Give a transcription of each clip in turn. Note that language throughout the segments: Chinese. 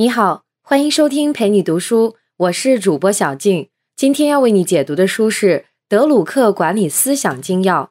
你好，欢迎收听陪你读书，我是主播小静。今天要为你解读的书是《德鲁克管理思想精要》。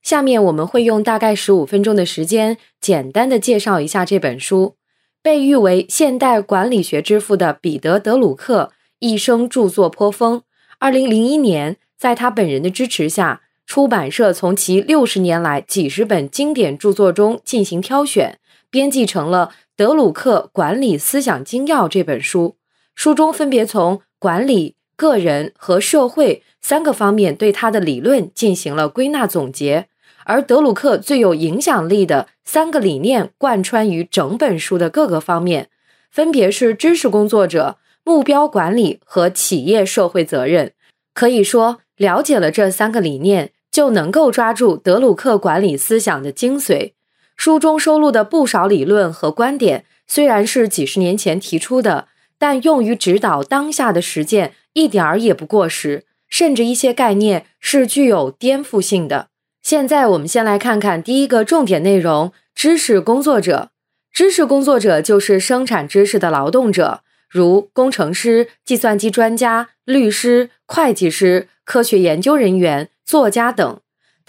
下面我们会用大概十五分钟的时间，简单的介绍一下这本书。被誉为现代管理学之父的彼得·德鲁克一生著作颇丰。二零零一年，在他本人的支持下，出版社从其六十年来几十本经典著作中进行挑选，编辑成了。德鲁克管理思想精要这本书，书中分别从管理、个人和社会三个方面对他的理论进行了归纳总结，而德鲁克最有影响力的三个理念贯穿于整本书的各个方面，分别是知识工作者、目标管理和企业社会责任。可以说，了解了这三个理念，就能够抓住德鲁克管理思想的精髓。书中收录的不少理论和观点，虽然是几十年前提出的，但用于指导当下的实践一点儿也不过时，甚至一些概念是具有颠覆性的。现在我们先来看看第一个重点内容：知识工作者。知识工作者就是生产知识的劳动者，如工程师、计算机专家、律师、会计师、科学研究人员、作家等。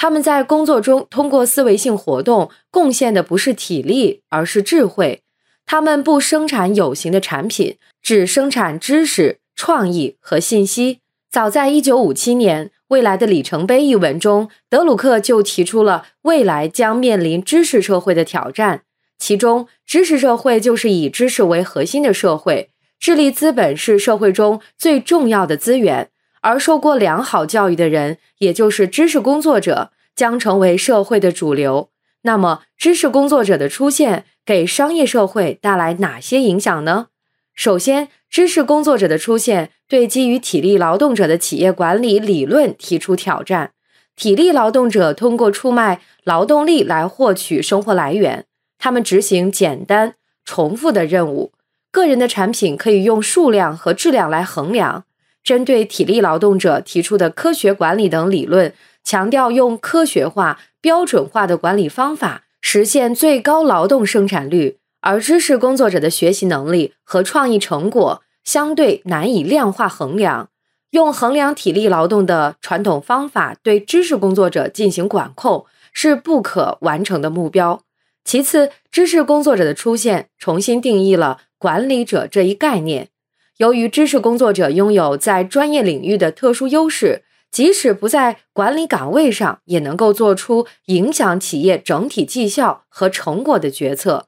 他们在工作中通过思维性活动贡献的不是体力，而是智慧。他们不生产有形的产品，只生产知识、创意和信息。早在1957年，《未来的里程碑》一文中，德鲁克就提出了未来将面临知识社会的挑战，其中知识社会就是以知识为核心的社会。智力资本是社会中最重要的资源。而受过良好教育的人，也就是知识工作者，将成为社会的主流。那么，知识工作者的出现给商业社会带来哪些影响呢？首先，知识工作者的出现对基于体力劳动者的企业管理理论提出挑战。体力劳动者通过出卖劳动力来获取生活来源，他们执行简单重复的任务。个人的产品可以用数量和质量来衡量。针对体力劳动者提出的科学管理等理论，强调用科学化、标准化的管理方法实现最高劳动生产率，而知识工作者的学习能力和创意成果相对难以量化衡量。用衡量体力劳动的传统方法对知识工作者进行管控是不可完成的目标。其次，知识工作者的出现重新定义了管理者这一概念。由于知识工作者拥有在专业领域的特殊优势，即使不在管理岗位上，也能够做出影响企业整体绩效和成果的决策。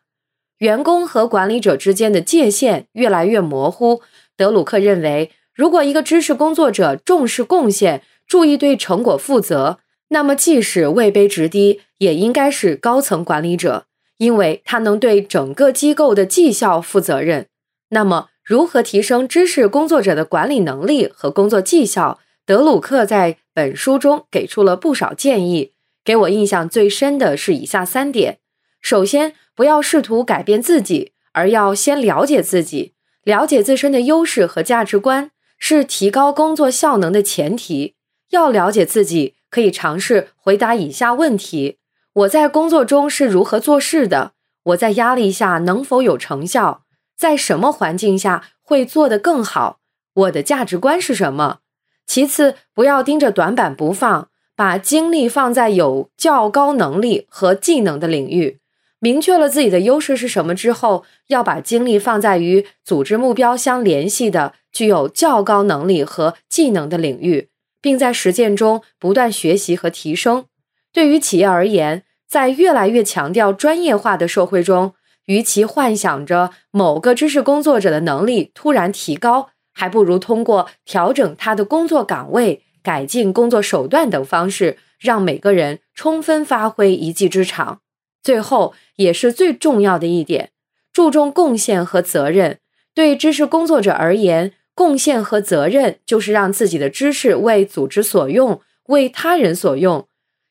员工和管理者之间的界限越来越模糊。德鲁克认为，如果一个知识工作者重视贡献，注意对成果负责，那么即使位卑职低，也应该是高层管理者，因为他能对整个机构的绩效负责任。那么。如何提升知识工作者的管理能力和工作绩效？德鲁克在本书中给出了不少建议。给我印象最深的是以下三点：首先，不要试图改变自己，而要先了解自己。了解自身的优势和价值观是提高工作效能的前提。要了解自己，可以尝试回答以下问题：我在工作中是如何做事的？我在压力下能否有成效？在什么环境下会做得更好？我的价值观是什么？其次，不要盯着短板不放，把精力放在有较高能力和技能的领域。明确了自己的优势是什么之后，要把精力放在与组织目标相联系的、具有较高能力和技能的领域，并在实践中不断学习和提升。对于企业而言，在越来越强调专业化的社会中。与其幻想着某个知识工作者的能力突然提高，还不如通过调整他的工作岗位、改进工作手段等方式，让每个人充分发挥一技之长。最后，也是最重要的一点，注重贡献和责任。对知识工作者而言，贡献和责任就是让自己的知识为组织所用，为他人所用。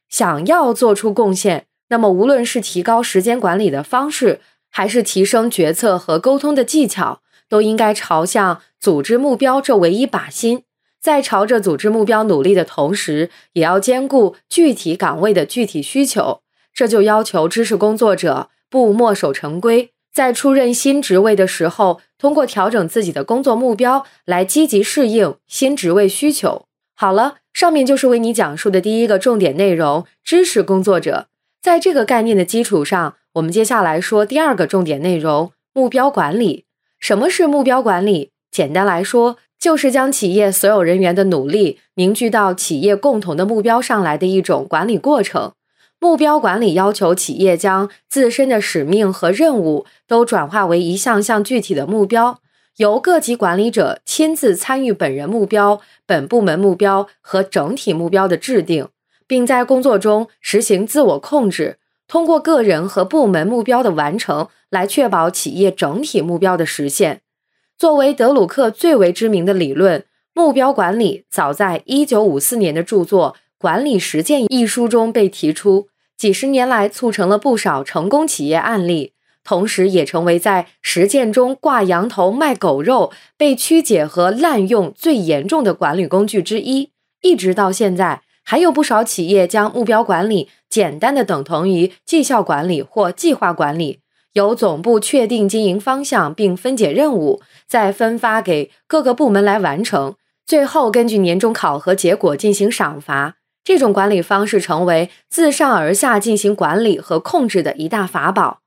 想要做出贡献，那么无论是提高时间管理的方式，还是提升决策和沟通的技巧，都应该朝向组织目标这唯一靶心。在朝着组织目标努力的同时，也要兼顾具体岗位的具体需求。这就要求知识工作者不墨守成规，在出任新职位的时候，通过调整自己的工作目标来积极适应新职位需求。好了，上面就是为你讲述的第一个重点内容：知识工作者。在这个概念的基础上，我们接下来说第二个重点内容：目标管理。什么是目标管理？简单来说，就是将企业所有人员的努力凝聚到企业共同的目标上来的一种管理过程。目标管理要求企业将自身的使命和任务都转化为一项项具体的目标，由各级管理者亲自参与本人目标、本部门目标和整体目标的制定，并在工作中实行自我控制，通过个人和部门目标的完成来确保企业整体目标的实现。作为德鲁克最为知名的理论，目标管理早在1954年的著作。《管理实践》一书中被提出，几十年来促成了不少成功企业案例，同时也成为在实践中挂羊头卖狗肉、被曲解和滥用最严重的管理工具之一。一直到现在，还有不少企业将目标管理简单的等同于绩效管理或计划管理，由总部确定经营方向并分解任务，再分发给各个部门来完成，最后根据年终考核结果进行赏罚。这种管理方式成为自上而下进行管理和控制的一大法宝。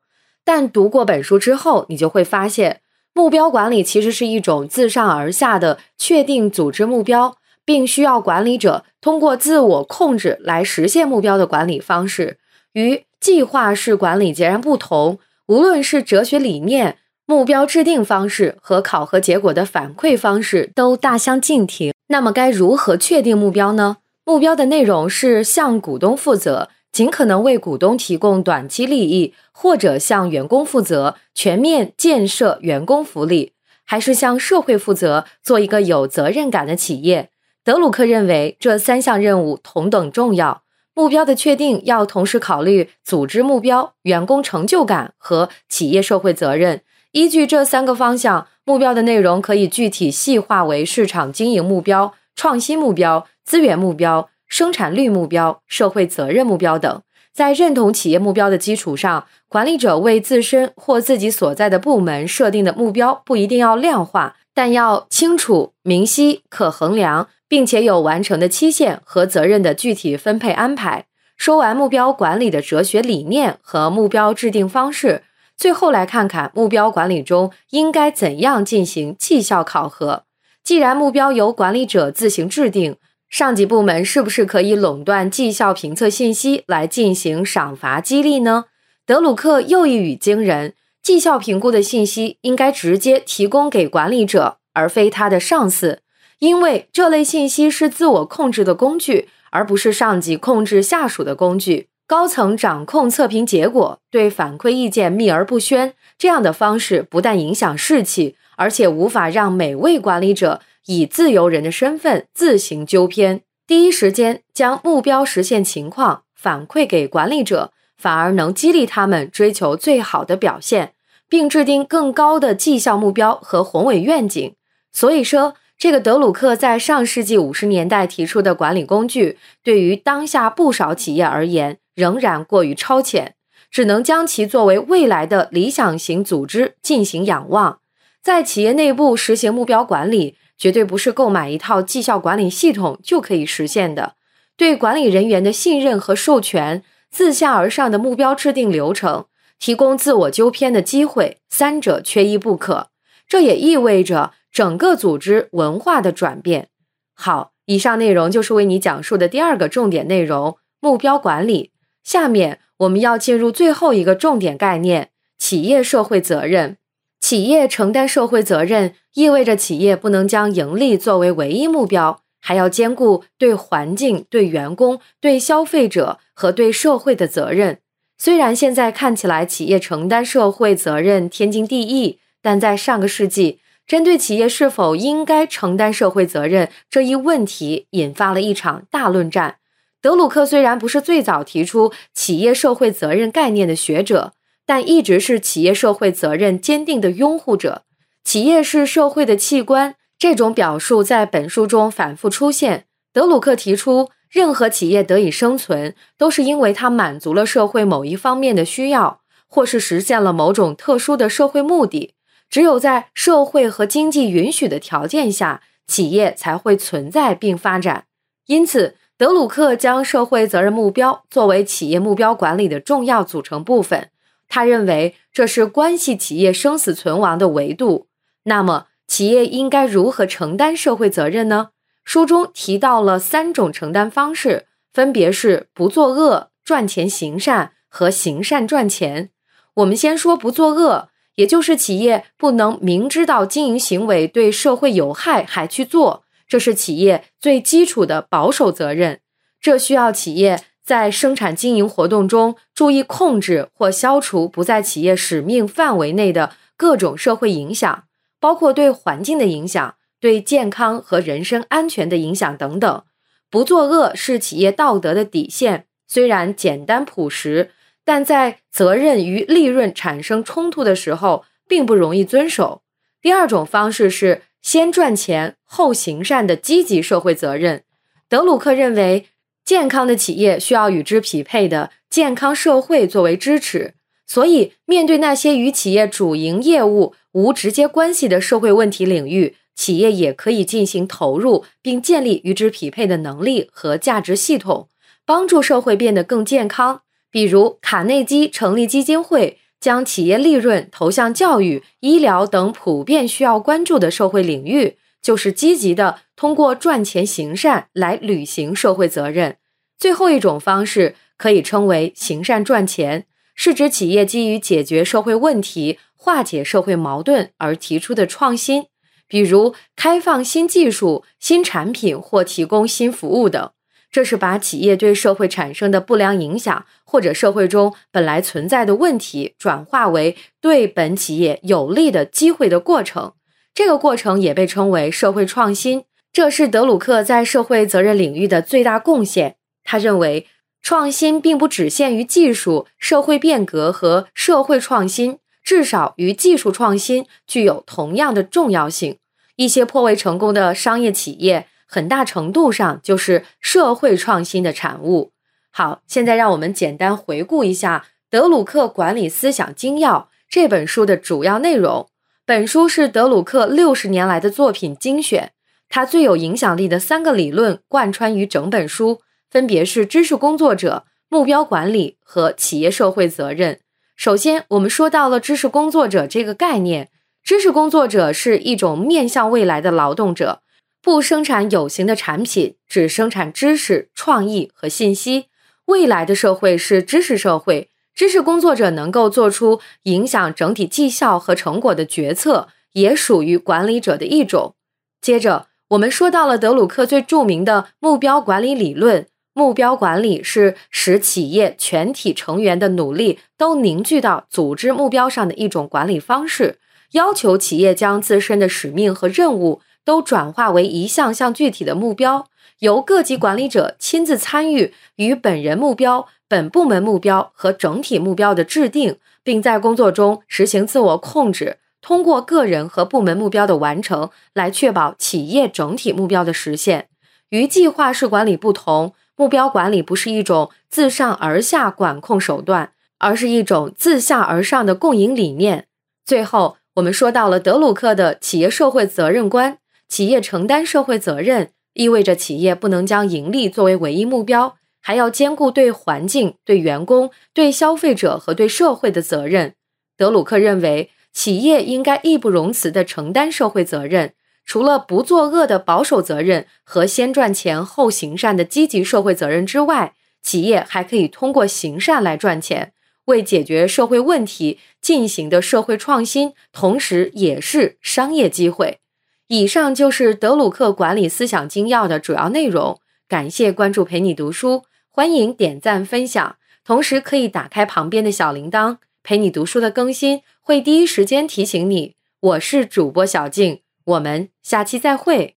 但读过本书之后，你就会发现，目标管理其实是一种自上而下的确定组织目标，并需要管理者通过自我控制来实现目标的管理方式，与计划式管理截然不同。无论是哲学理念、目标制定方式和考核结果的反馈方式，都大相径庭。那么，该如何确定目标呢？目标的内容是向股东负责，尽可能为股东提供短期利益，或者向员工负责，全面建设员工福利，还是向社会负责，做一个有责任感的企业？德鲁克认为这三项任务同等重要。目标的确定要同时考虑组织目标、员工成就感和企业社会责任。依据这三个方向，目标的内容可以具体细化为市场经营目标、创新目标。资源目标、生产率目标、社会责任目标等，在认同企业目标的基础上，管理者为自身或自己所在的部门设定的目标不一定要量化，但要清楚、明晰、可衡量，并且有完成的期限和责任的具体分配安排。说完目标管理的哲学理念和目标制定方式，最后来看看目标管理中应该怎样进行绩效考核。既然目标由管理者自行制定，上级部门是不是可以垄断绩效评测信息来进行赏罚激励呢？德鲁克又一语惊人：绩效评估的信息应该直接提供给管理者，而非他的上司，因为这类信息是自我控制的工具，而不是上级控制下属的工具。高层掌控测评结果，对反馈意见秘而不宣，这样的方式不但影响士气，而且无法让每位管理者。以自由人的身份自行纠偏，第一时间将目标实现情况反馈给管理者，反而能激励他们追求最好的表现，并制定更高的绩效目标和宏伟愿景。所以说，这个德鲁克在上世纪五十年代提出的管理工具，对于当下不少企业而言仍然过于超前，只能将其作为未来的理想型组织进行仰望，在企业内部实行目标管理。绝对不是购买一套绩效管理系统就可以实现的。对管理人员的信任和授权，自下而上的目标制定流程，提供自我纠偏的机会，三者缺一不可。这也意味着整个组织文化的转变。好，以上内容就是为你讲述的第二个重点内容——目标管理。下面我们要进入最后一个重点概念：企业社会责任。企业承担社会责任，意味着企业不能将盈利作为唯一目标，还要兼顾对环境、对员工、对消费者和对社会的责任。虽然现在看起来企业承担社会责任天经地义，但在上个世纪，针对企业是否应该承担社会责任这一问题，引发了一场大论战。德鲁克虽然不是最早提出企业社会责任概念的学者。但一直是企业社会责任坚定的拥护者。企业是社会的器官，这种表述在本书中反复出现。德鲁克提出，任何企业得以生存，都是因为它满足了社会某一方面的需要，或是实现了某种特殊的社会目的。只有在社会和经济允许的条件下，企业才会存在并发展。因此，德鲁克将社会责任目标作为企业目标管理的重要组成部分。他认为这是关系企业生死存亡的维度。那么，企业应该如何承担社会责任呢？书中提到了三种承担方式，分别是不作恶、赚钱行善和行善赚钱。我们先说不作恶。也就是企业不能明知道经营行为对社会有害还去做，这是企业最基础的保守责任。这需要企业在生产经营活动中注意控制或消除不在企业使命范围内的各种社会影响，包括对环境的影响、对健康和人身安全的影响等等。不作恶是企业道德的底线，虽然简单朴实。但在责任与利润产生冲突的时候，并不容易遵守。第二种方式是先赚钱后行善的积极社会责任。德鲁克认为，健康的企业需要与之匹配的健康社会作为支持。所以，面对那些与企业主营业务无直接关系的社会问题领域，企业也可以进行投入，并建立与之匹配的能力和价值系统，帮助社会变得更健康。比如，卡内基成立基金会，将企业利润投向教育、医疗等普遍需要关注的社会领域，就是积极的通过赚钱行善来履行社会责任。最后一种方式可以称为行善赚钱，是指企业基于解决社会问题、化解社会矛盾而提出的创新，比如开放新技术、新产品或提供新服务等。这是把企业对社会产生的不良影响，或者社会中本来存在的问题，转化为对本企业有利的机会的过程。这个过程也被称为社会创新。这是德鲁克在社会责任领域的最大贡献。他认为，创新并不只限于技术、社会变革和社会创新，至少与技术创新具有同样的重要性。一些颇为成功的商业企业。很大程度上就是社会创新的产物。好，现在让我们简单回顾一下《德鲁克管理思想精要》这本书的主要内容。本书是德鲁克六十年来的作品精选，他最有影响力的三个理论贯穿于整本书，分别是知识工作者、目标管理和企业社会责任。首先，我们说到了知识工作者这个概念。知识工作者是一种面向未来的劳动者。不生产有形的产品，只生产知识、创意和信息。未来的社会是知识社会，知识工作者能够做出影响整体绩效和成果的决策，也属于管理者的一种。接着，我们说到了德鲁克最著名的目标管理理论。目标管理是使企业全体成员的努力都凝聚到组织目标上的一种管理方式，要求企业将自身的使命和任务。都转化为一项项具体的目标，由各级管理者亲自参与与本人目标、本部门目标和整体目标的制定，并在工作中实行自我控制，通过个人和部门目标的完成来确保企业整体目标的实现。与计划式管理不同，目标管理不是一种自上而下管控手段，而是一种自下而上的共赢理念。最后，我们说到了德鲁克的企业社会责任观。企业承担社会责任，意味着企业不能将盈利作为唯一目标，还要兼顾对环境、对员工、对消费者和对社会的责任。德鲁克认为，企业应该义不容辞地承担社会责任，除了不作恶的保守责任和先赚钱后行善的积极社会责任之外，企业还可以通过行善来赚钱，为解决社会问题进行的社会创新，同时也是商业机会。以上就是德鲁克管理思想精要的主要内容。感谢关注陪你读书，欢迎点赞分享，同时可以打开旁边的小铃铛，陪你读书的更新会第一时间提醒你。我是主播小静，我们下期再会。